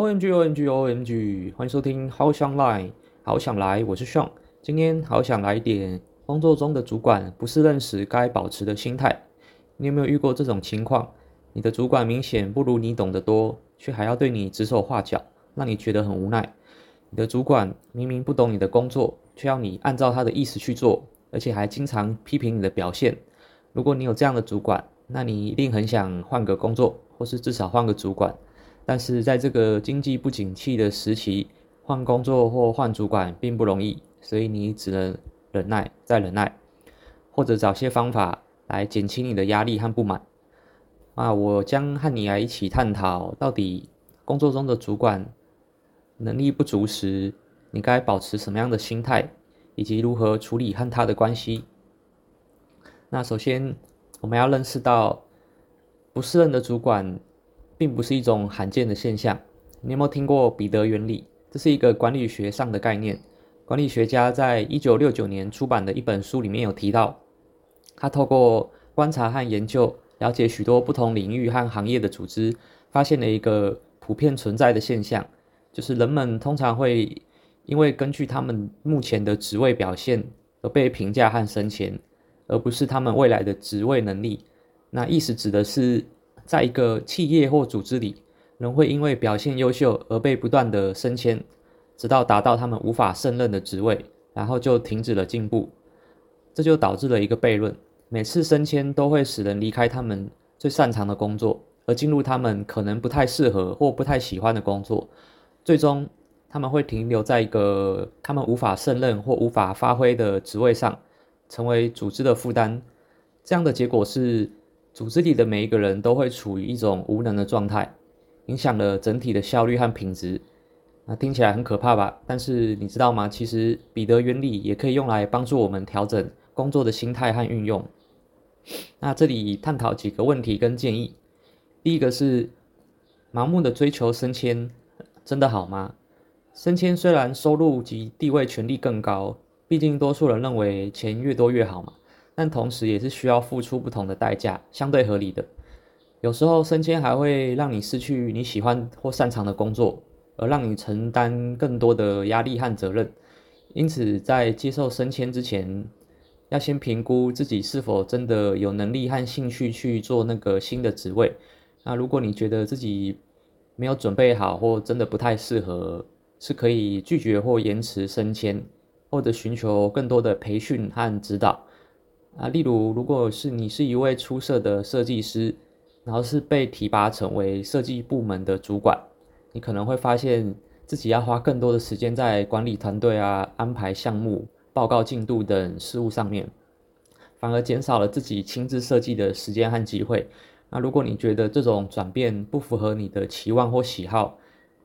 OMG OMG OMG，欢迎收听好想来，好想来，我是 Sean。今天好想来一点工作中的主管不是认识该保持的心态。你有没有遇过这种情况？你的主管明显不如你懂得多，却还要对你指手画脚，让你觉得很无奈。你的主管明明不懂你的工作，却要你按照他的意思去做，而且还经常批评你的表现。如果你有这样的主管，那你一定很想换个工作，或是至少换个主管。但是在这个经济不景气的时期，换工作或换主管并不容易，所以你只能忍耐再忍耐，或者找些方法来减轻你的压力和不满。啊，我将和你来一起探讨，到底工作中的主管能力不足时，你该保持什么样的心态，以及如何处理和他的关系。那首先，我们要认识到，不适任的主管，并不是一种罕见的现象。你有没有听过彼得原理？这是一个管理学上的概念。管理学家在一九六九年出版的一本书里面有提到，他透过观察和研究，了解许多不同领域和行业的组织，发现了一个普遍存在的现象，就是人们通常会因为根据他们目前的职位表现而被评价和升迁。而不是他们未来的职位能力。那意思指的是，在一个企业或组织里，人会因为表现优秀而被不断的升迁，直到达到他们无法胜任的职位，然后就停止了进步。这就导致了一个悖论：每次升迁都会使人离开他们最擅长的工作，而进入他们可能不太适合或不太喜欢的工作。最终，他们会停留在一个他们无法胜任或无法发挥的职位上。成为组织的负担，这样的结果是，组织里的每一个人都会处于一种无能的状态，影响了整体的效率和品质。那听起来很可怕吧？但是你知道吗？其实彼得原理也可以用来帮助我们调整工作的心态和运用。那这里探讨几个问题跟建议。第一个是，盲目的追求升迁，真的好吗？升迁虽然收入及地位、权力更高。毕竟，多数人认为钱越多越好嘛，但同时也是需要付出不同的代价，相对合理的。有时候升迁还会让你失去你喜欢或擅长的工作，而让你承担更多的压力和责任。因此，在接受升迁之前，要先评估自己是否真的有能力和兴趣去做那个新的职位。那如果你觉得自己没有准备好，或真的不太适合，是可以拒绝或延迟升迁。或者寻求更多的培训和指导啊，例如，如果是你是一位出色的设计师，然后是被提拔成为设计部门的主管，你可能会发现自己要花更多的时间在管理团队啊、安排项目、报告进度等事务上面，反而减少了自己亲自设计的时间和机会。那如果你觉得这种转变不符合你的期望或喜好，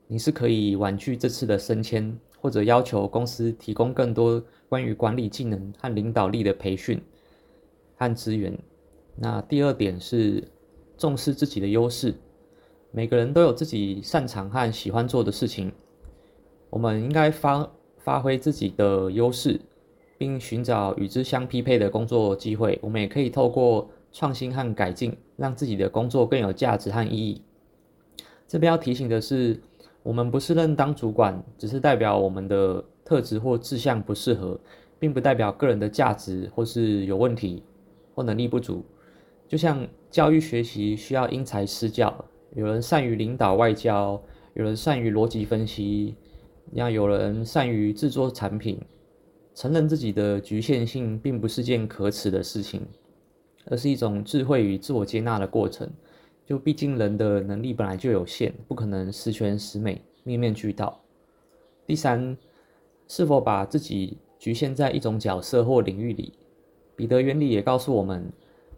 你是可以婉拒这次的升迁。或者要求公司提供更多关于管理技能和领导力的培训和资源。那第二点是重视自己的优势。每个人都有自己擅长和喜欢做的事情，我们应该发发挥自己的优势，并寻找与之相匹配的工作机会。我们也可以透过创新和改进，让自己的工作更有价值和意义。这边要提醒的是，我们不是任当主管，只是代表我们的特质或志向不适合，并不代表个人的价值或是有问题或能力不足。就像教育学习需要因材施教，有人善于领导外交，有人善于逻辑分析，让有人善于制作产品。承认自己的局限性，并不是件可耻的事情，而是一种智慧与自我接纳的过程。就毕竟人的能力本来就有限，不可能十全十美、面面俱到。第三，是否把自己局限在一种角色或领域里？彼得原理也告诉我们，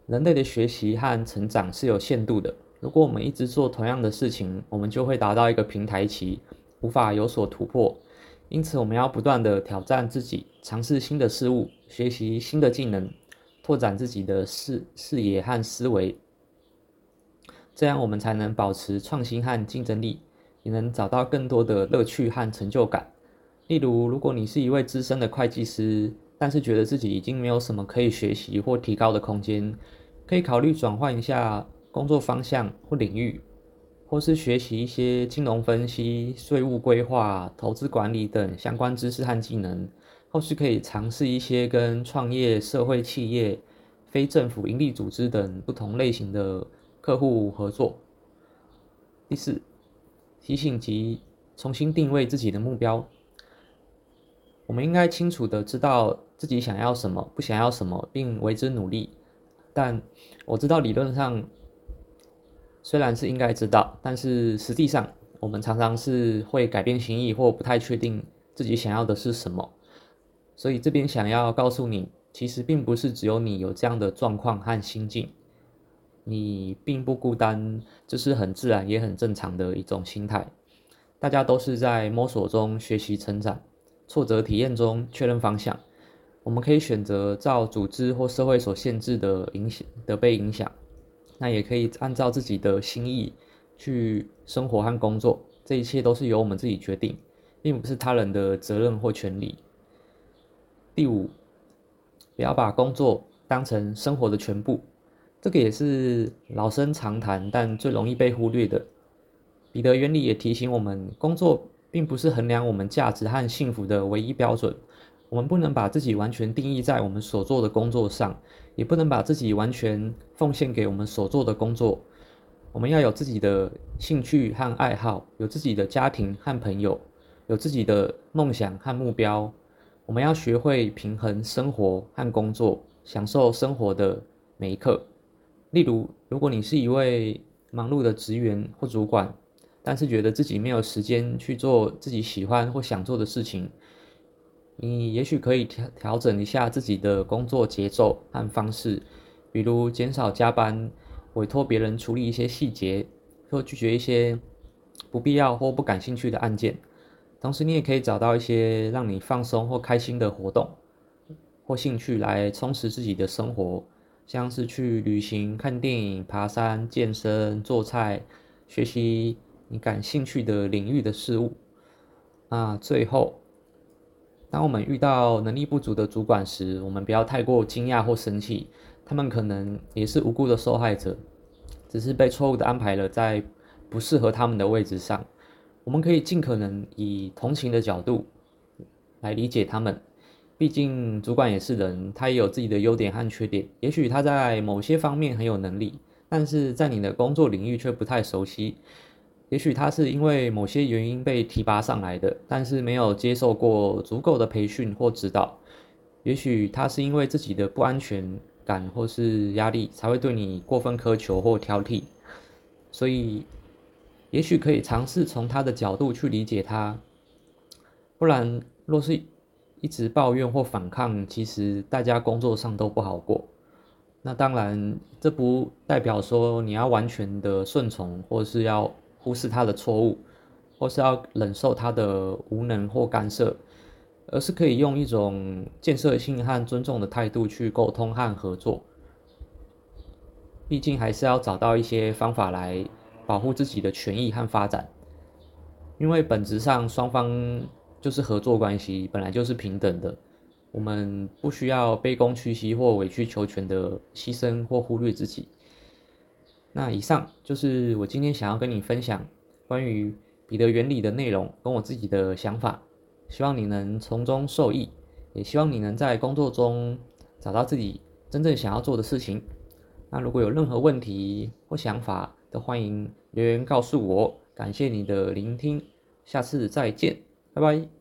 人类的学习和成长是有限度的。如果我们一直做同样的事情，我们就会达到一个平台期，无法有所突破。因此，我们要不断地挑战自己，尝试新的事物，学习新的技能，拓展自己的视视野和思维。这样我们才能保持创新和竞争力，也能找到更多的乐趣和成就感。例如，如果你是一位资深的会计师，但是觉得自己已经没有什么可以学习或提高的空间，可以考虑转换一下工作方向或领域。或是学习一些金融分析、税务规划、投资管理等相关知识和技能，或是可以尝试一些跟创业、社会企业、非政府营利组织等不同类型的客户合作。第四，提醒及重新定位自己的目标。我们应该清楚地知道自己想要什么，不想要什么，并为之努力。但我知道理论上。虽然是应该知道，但是实际上，我们常常是会改变心意或不太确定自己想要的是什么。所以这边想要告诉你，其实并不是只有你有这样的状况和心境，你并不孤单，这是很自然也很正常的一种心态。大家都是在摸索中学习成长，挫折体验中确认方向。我们可以选择照组织或社会所限制的影响的被影响。那也可以按照自己的心意去生活和工作，这一切都是由我们自己决定，并不是他人的责任或权利。第五，不要把工作当成生活的全部，这个也是老生常谈，但最容易被忽略的。彼得原理也提醒我们，工作并不是衡量我们价值和幸福的唯一标准。我们不能把自己完全定义在我们所做的工作上，也不能把自己完全奉献给我们所做的工作。我们要有自己的兴趣和爱好，有自己的家庭和朋友，有自己的梦想和目标。我们要学会平衡生活和工作，享受生活的每一刻。例如，如果你是一位忙碌的职员或主管，但是觉得自己没有时间去做自己喜欢或想做的事情。你也许可以调调整一下自己的工作节奏和方式，比如减少加班，委托别人处理一些细节，或拒绝一些不必要或不感兴趣的案件。同时，你也可以找到一些让你放松或开心的活动或兴趣来充实自己的生活，像是去旅行、看电影、爬山、健身、做菜、学习你感兴趣的领域的事物。那最后。当我们遇到能力不足的主管时，我们不要太过惊讶或生气，他们可能也是无辜的受害者，只是被错误的安排了在不适合他们的位置上。我们可以尽可能以同情的角度来理解他们，毕竟主管也是人，他也有自己的优点和缺点。也许他在某些方面很有能力，但是在你的工作领域却不太熟悉。也许他是因为某些原因被提拔上来的，但是没有接受过足够的培训或指导。也许他是因为自己的不安全感或是压力，才会对你过分苛求或挑剔。所以，也许可以尝试从他的角度去理解他。不然，若是一直抱怨或反抗，其实大家工作上都不好过。那当然，这不代表说你要完全的顺从，或是要。忽视他的错误，或是要忍受他的无能或干涉，而是可以用一种建设性和尊重的态度去沟通和合作。毕竟还是要找到一些方法来保护自己的权益和发展，因为本质上双方就是合作关系，本来就是平等的。我们不需要卑躬屈膝或委曲求全的牺牲或忽略自己。那以上就是我今天想要跟你分享关于彼得原理的内容，跟我自己的想法，希望你能从中受益，也希望你能在工作中找到自己真正想要做的事情。那如果有任何问题或想法，都欢迎留言告诉我。感谢你的聆听，下次再见，拜拜。